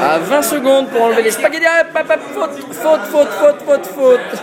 À 20 secondes pour enlever les spaghettis. Ah, hop, hop, Faute, faute, faute, faute, faute, faute.